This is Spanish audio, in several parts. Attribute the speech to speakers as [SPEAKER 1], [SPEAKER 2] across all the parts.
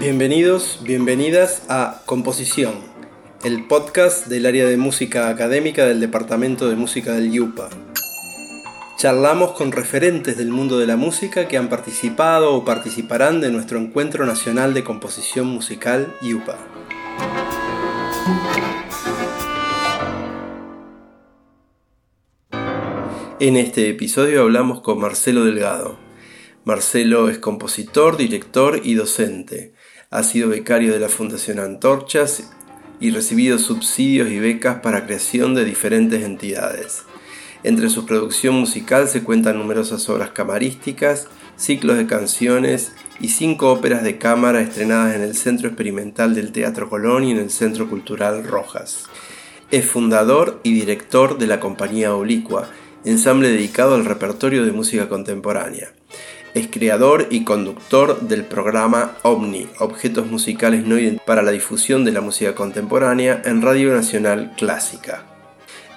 [SPEAKER 1] Bienvenidos, bienvenidas a Composición, el podcast del área de música académica del Departamento de Música del IUPA. Charlamos con referentes del mundo de la música que han participado o participarán de nuestro Encuentro Nacional de Composición Musical IUPA. En este episodio hablamos con Marcelo Delgado. Marcelo es compositor, director y docente. Ha sido becario de la Fundación Antorchas y recibido subsidios y becas para creación de diferentes entidades. Entre su producción musical se cuentan numerosas obras camarísticas, ciclos de canciones y cinco óperas de cámara estrenadas en el Centro Experimental del Teatro Colón y en el Centro Cultural Rojas. Es fundador y director de la compañía Oblicua, ensamble dedicado al repertorio de música contemporánea. Es creador y conductor del programa OVNI, Objetos Musicales No Identificados para la difusión de la música contemporánea en Radio Nacional Clásica.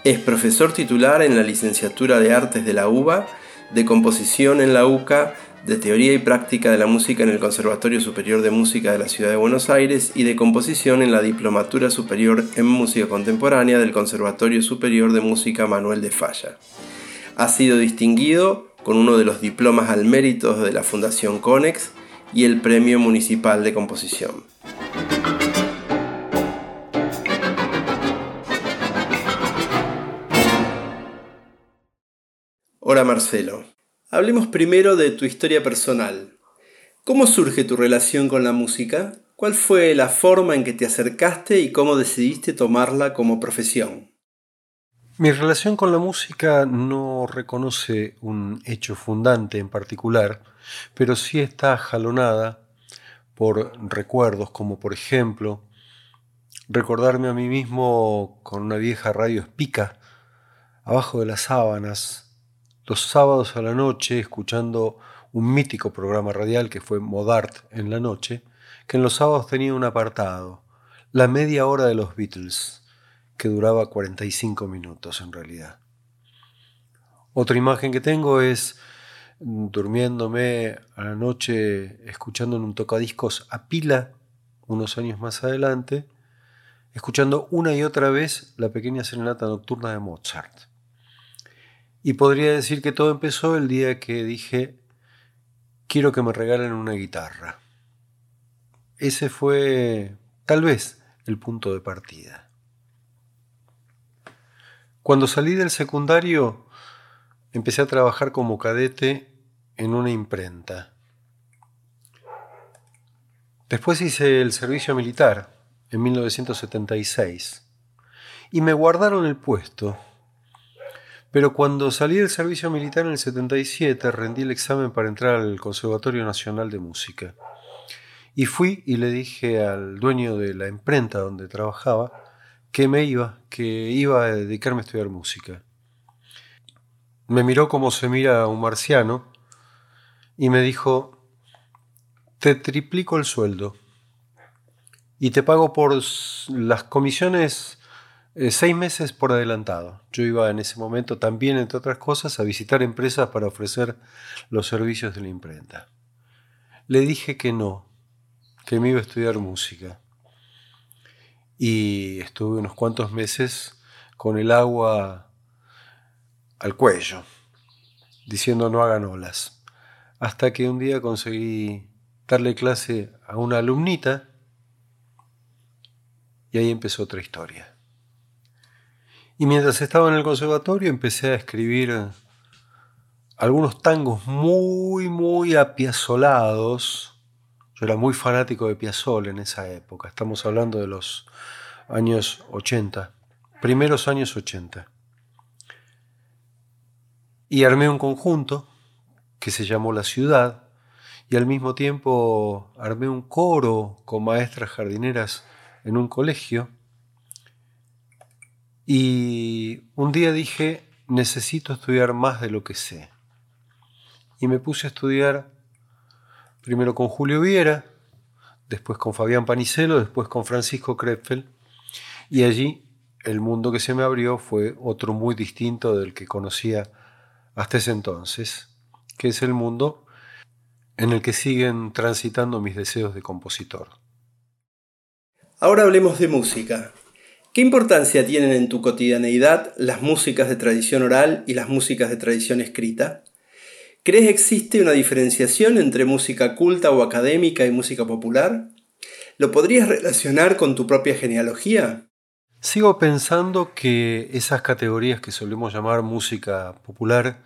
[SPEAKER 1] Es profesor titular en la licenciatura de Artes de la UBA, de composición en la UCA, de teoría y práctica de la música en el Conservatorio Superior de Música de la Ciudad de Buenos Aires y de composición en la Diplomatura Superior en Música Contemporánea del Conservatorio Superior de Música Manuel de Falla. Ha sido distinguido con uno de los diplomas al mérito de la Fundación Conex y el Premio Municipal de Composición. Hola Marcelo, hablemos primero de tu historia personal. ¿Cómo surge tu relación con la música? ¿Cuál fue la forma en que te acercaste y cómo decidiste tomarla como profesión?
[SPEAKER 2] Mi relación con la música no reconoce un hecho fundante en particular, pero sí está jalonada por recuerdos como por ejemplo recordarme a mí mismo con una vieja radio espica abajo de las sábanas los sábados a la noche escuchando un mítico programa radial que fue Modart en la noche, que en los sábados tenía un apartado, la media hora de los Beatles que duraba 45 minutos en realidad. Otra imagen que tengo es durmiéndome a la noche escuchando en un tocadiscos a pila unos años más adelante, escuchando una y otra vez la pequeña serenata nocturna de Mozart. Y podría decir que todo empezó el día que dije, quiero que me regalen una guitarra. Ese fue tal vez el punto de partida. Cuando salí del secundario, empecé a trabajar como cadete en una imprenta. Después hice el servicio militar en 1976 y me guardaron el puesto. Pero cuando salí del servicio militar en el 77 rendí el examen para entrar al Conservatorio Nacional de Música. Y fui y le dije al dueño de la imprenta donde trabajaba que me iba, que iba a dedicarme a estudiar música. Me miró como se mira a un marciano y me dijo, te triplico el sueldo y te pago por las comisiones eh, seis meses por adelantado. Yo iba en ese momento también, entre otras cosas, a visitar empresas para ofrecer los servicios de la imprenta. Le dije que no, que me iba a estudiar música y estuve unos cuantos meses con el agua al cuello, diciendo no hagan olas, hasta que un día conseguí darle clase a una alumnita y ahí empezó otra historia. Y mientras estaba en el conservatorio empecé a escribir algunos tangos muy, muy apiazolados, era muy fanático de Piazzolla en esa época. Estamos hablando de los años 80, primeros años 80. Y armé un conjunto que se llamó La Ciudad y al mismo tiempo armé un coro con maestras jardineras en un colegio. Y un día dije, necesito estudiar más de lo que sé. Y me puse a estudiar primero con Julio Viera, después con Fabián Panicelo, después con Francisco Krepfel, y allí el mundo que se me abrió fue otro muy distinto del que conocía hasta ese entonces, que es el mundo en el que siguen transitando mis deseos de compositor.
[SPEAKER 1] Ahora hablemos de música. ¿Qué importancia tienen en tu cotidianeidad las músicas de tradición oral y las músicas de tradición escrita? ¿Crees existe una diferenciación entre música culta o académica y música popular? ¿Lo podrías relacionar con tu propia genealogía?
[SPEAKER 2] Sigo pensando que esas categorías que solemos llamar música popular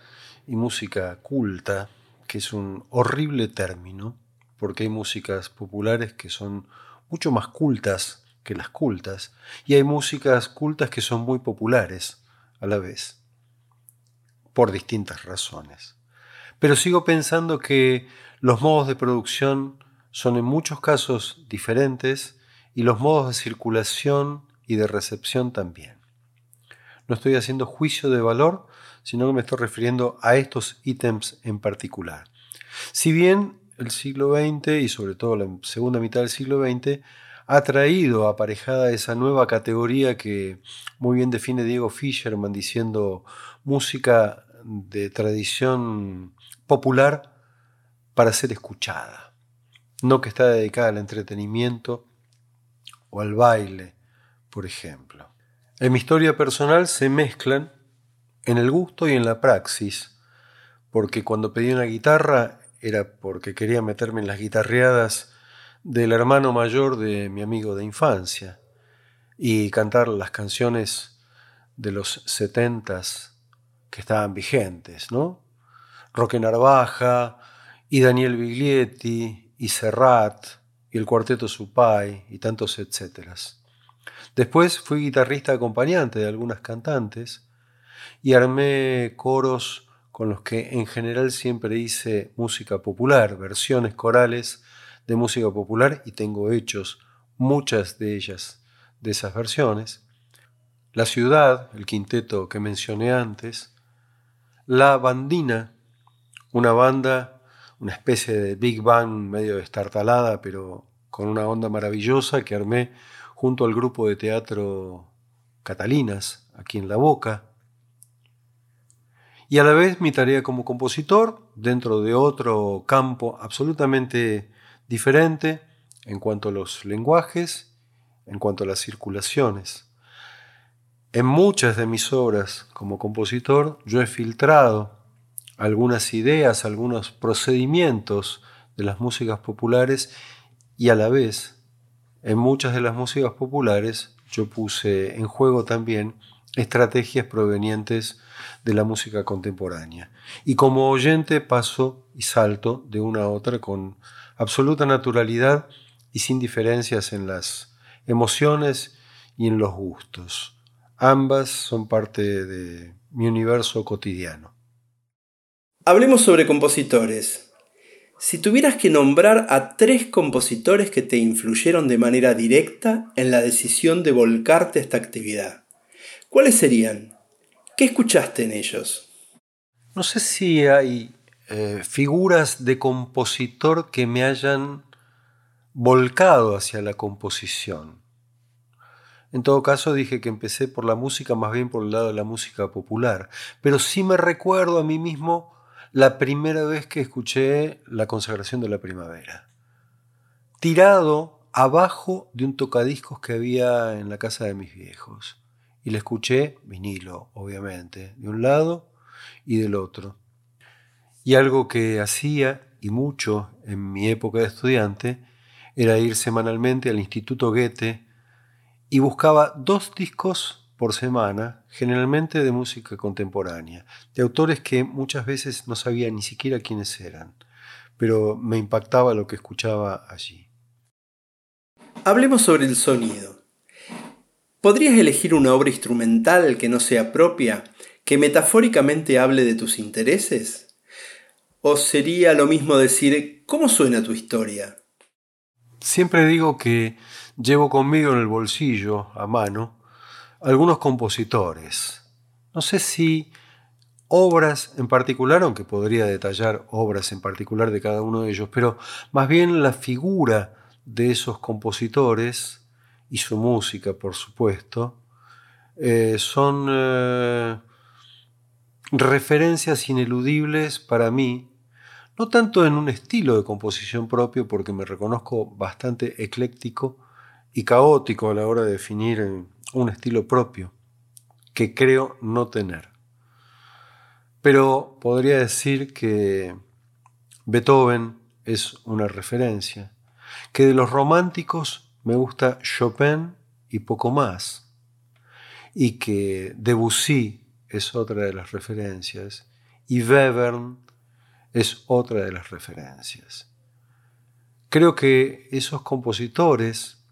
[SPEAKER 2] y música culta, que es un horrible término, porque hay músicas populares que son mucho más cultas que las cultas, y hay músicas cultas que son muy populares a la vez, por distintas razones. Pero sigo pensando que los modos de producción son en muchos casos diferentes y los modos de circulación y de recepción también. No estoy haciendo juicio de valor, sino que me estoy refiriendo a estos ítems en particular. Si bien el siglo XX y sobre todo la segunda mitad del siglo XX ha traído aparejada esa nueva categoría que muy bien define Diego Fischerman diciendo música de tradición popular para ser escuchada, no que está dedicada al entretenimiento o al baile por ejemplo. En mi historia personal se mezclan en el gusto y en la praxis, porque cuando pedí una guitarra era porque quería meterme en las guitarreadas del hermano mayor de mi amigo de infancia y cantar las canciones de los setentas que estaban vigentes, ¿no? Roque Narvaja y Daniel Biglietti y Serrat y el cuarteto Supay y tantos etcéteras. Después fui guitarrista acompañante de algunas cantantes y armé coros con los que en general siempre hice música popular, versiones corales de música popular y tengo hechos muchas de ellas, de esas versiones. La ciudad, el quinteto que mencioné antes, La Bandina, una banda, una especie de Big Bang medio destartalada, pero con una onda maravillosa que armé junto al grupo de teatro Catalinas, aquí en La Boca. Y a la vez mi tarea como compositor, dentro de otro campo absolutamente diferente en cuanto a los lenguajes, en cuanto a las circulaciones. En muchas de mis obras como compositor yo he filtrado algunas ideas, algunos procedimientos de las músicas populares y a la vez en muchas de las músicas populares yo puse en juego también estrategias provenientes de la música contemporánea. Y como oyente paso y salto de una a otra con absoluta naturalidad y sin diferencias en las emociones y en los gustos. Ambas son parte de mi universo cotidiano.
[SPEAKER 1] Hablemos sobre compositores. Si tuvieras que nombrar a tres compositores que te influyeron de manera directa en la decisión de volcarte a esta actividad, ¿cuáles serían? ¿Qué escuchaste en ellos?
[SPEAKER 2] No sé si hay eh, figuras de compositor que me hayan volcado hacia la composición. En todo caso dije que empecé por la música, más bien por el lado de la música popular, pero sí me recuerdo a mí mismo la primera vez que escuché la consagración de la primavera. Tirado abajo de un tocadiscos que había en la casa de mis viejos. Y le escuché vinilo, obviamente, de un lado y del otro. Y algo que hacía, y mucho en mi época de estudiante, era ir semanalmente al Instituto Goethe y buscaba dos discos por semana, generalmente de música contemporánea, de autores que muchas veces no sabía ni siquiera quiénes eran, pero me impactaba lo que escuchaba allí.
[SPEAKER 1] Hablemos sobre el sonido. ¿Podrías elegir una obra instrumental que no sea propia, que metafóricamente hable de tus intereses? ¿O sería lo mismo decir, ¿cómo suena tu historia?
[SPEAKER 2] Siempre digo que llevo conmigo en el bolsillo, a mano, algunos compositores. No sé si obras en particular, aunque podría detallar obras en particular de cada uno de ellos, pero más bien la figura de esos compositores y su música, por supuesto, eh, son eh, referencias ineludibles para mí, no tanto en un estilo de composición propio, porque me reconozco bastante ecléctico y caótico a la hora de definir un estilo propio, que creo no tener. Pero podría decir que Beethoven es una referencia, que de los románticos me gusta Chopin y poco más, y que Debussy es otra de las referencias, y Webern es otra de las referencias. Creo que esos compositores,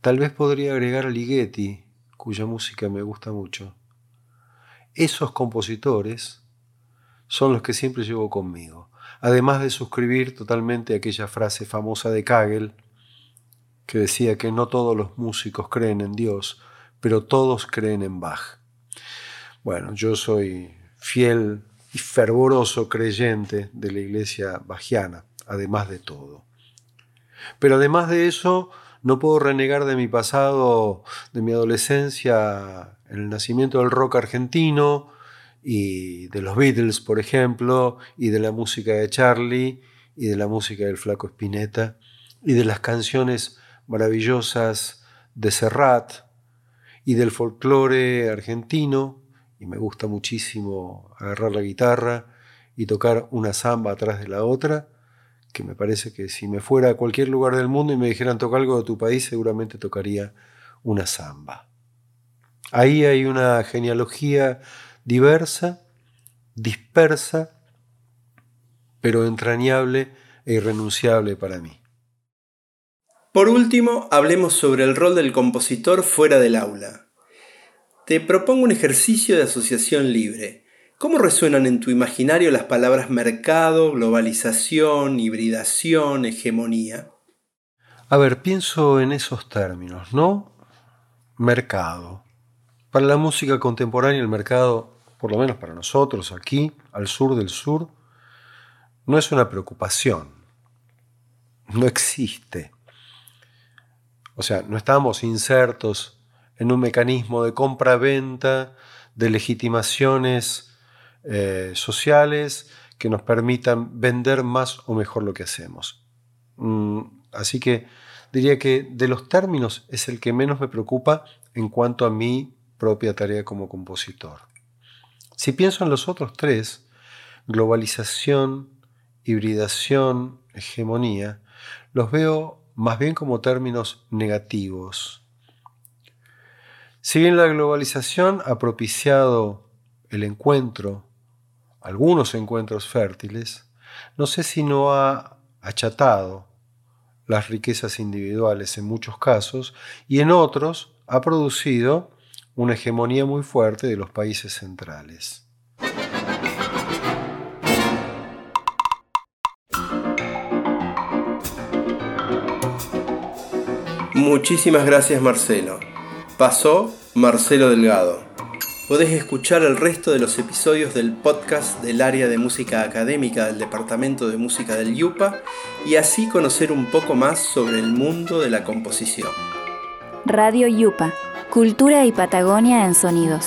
[SPEAKER 2] tal vez podría agregar Ligeti, cuya música me gusta mucho, esos compositores son los que siempre llevo conmigo, además de suscribir totalmente aquella frase famosa de Kagel, que decía que no todos los músicos creen en Dios, pero todos creen en Bach. Bueno, yo soy fiel y fervoroso creyente de la iglesia bajiana, además de todo. Pero además de eso, no puedo renegar de mi pasado, de mi adolescencia, en el nacimiento del rock argentino y de los Beatles, por ejemplo, y de la música de Charlie y de la música del Flaco Spinetta y de las canciones maravillosas de Serrat y del folclore argentino. Y me gusta muchísimo agarrar la guitarra y tocar una samba atrás de la otra, que me parece que si me fuera a cualquier lugar del mundo y me dijeran toca algo de tu país, seguramente tocaría una samba. Ahí hay una genealogía diversa, dispersa, pero entrañable e irrenunciable para mí.
[SPEAKER 1] Por último, hablemos sobre el rol del compositor fuera del aula. Te propongo un ejercicio de asociación libre. ¿Cómo resuenan en tu imaginario las palabras mercado, globalización, hibridación, hegemonía?
[SPEAKER 2] A ver, pienso en esos términos, ¿no? Mercado. Para la música contemporánea el mercado, por lo menos para nosotros aquí, al sur del sur, no es una preocupación. No existe. O sea, no estamos insertos en un mecanismo de compra-venta, de legitimaciones eh, sociales que nos permitan vender más o mejor lo que hacemos. Mm, así que diría que de los términos es el que menos me preocupa en cuanto a mi propia tarea como compositor. Si pienso en los otros tres, globalización, hibridación, hegemonía, los veo más bien como términos negativos, si bien la globalización ha propiciado el encuentro, algunos encuentros fértiles, no sé si no ha achatado las riquezas individuales en muchos casos y en otros ha producido una hegemonía muy fuerte de los países centrales.
[SPEAKER 1] Muchísimas gracias Marcelo. Pasó Marcelo Delgado. Podés escuchar el resto de los episodios del podcast del área de música académica del Departamento de Música del YUPA y así conocer un poco más sobre el mundo de la composición.
[SPEAKER 3] Radio YUPA, Cultura y Patagonia en Sonidos.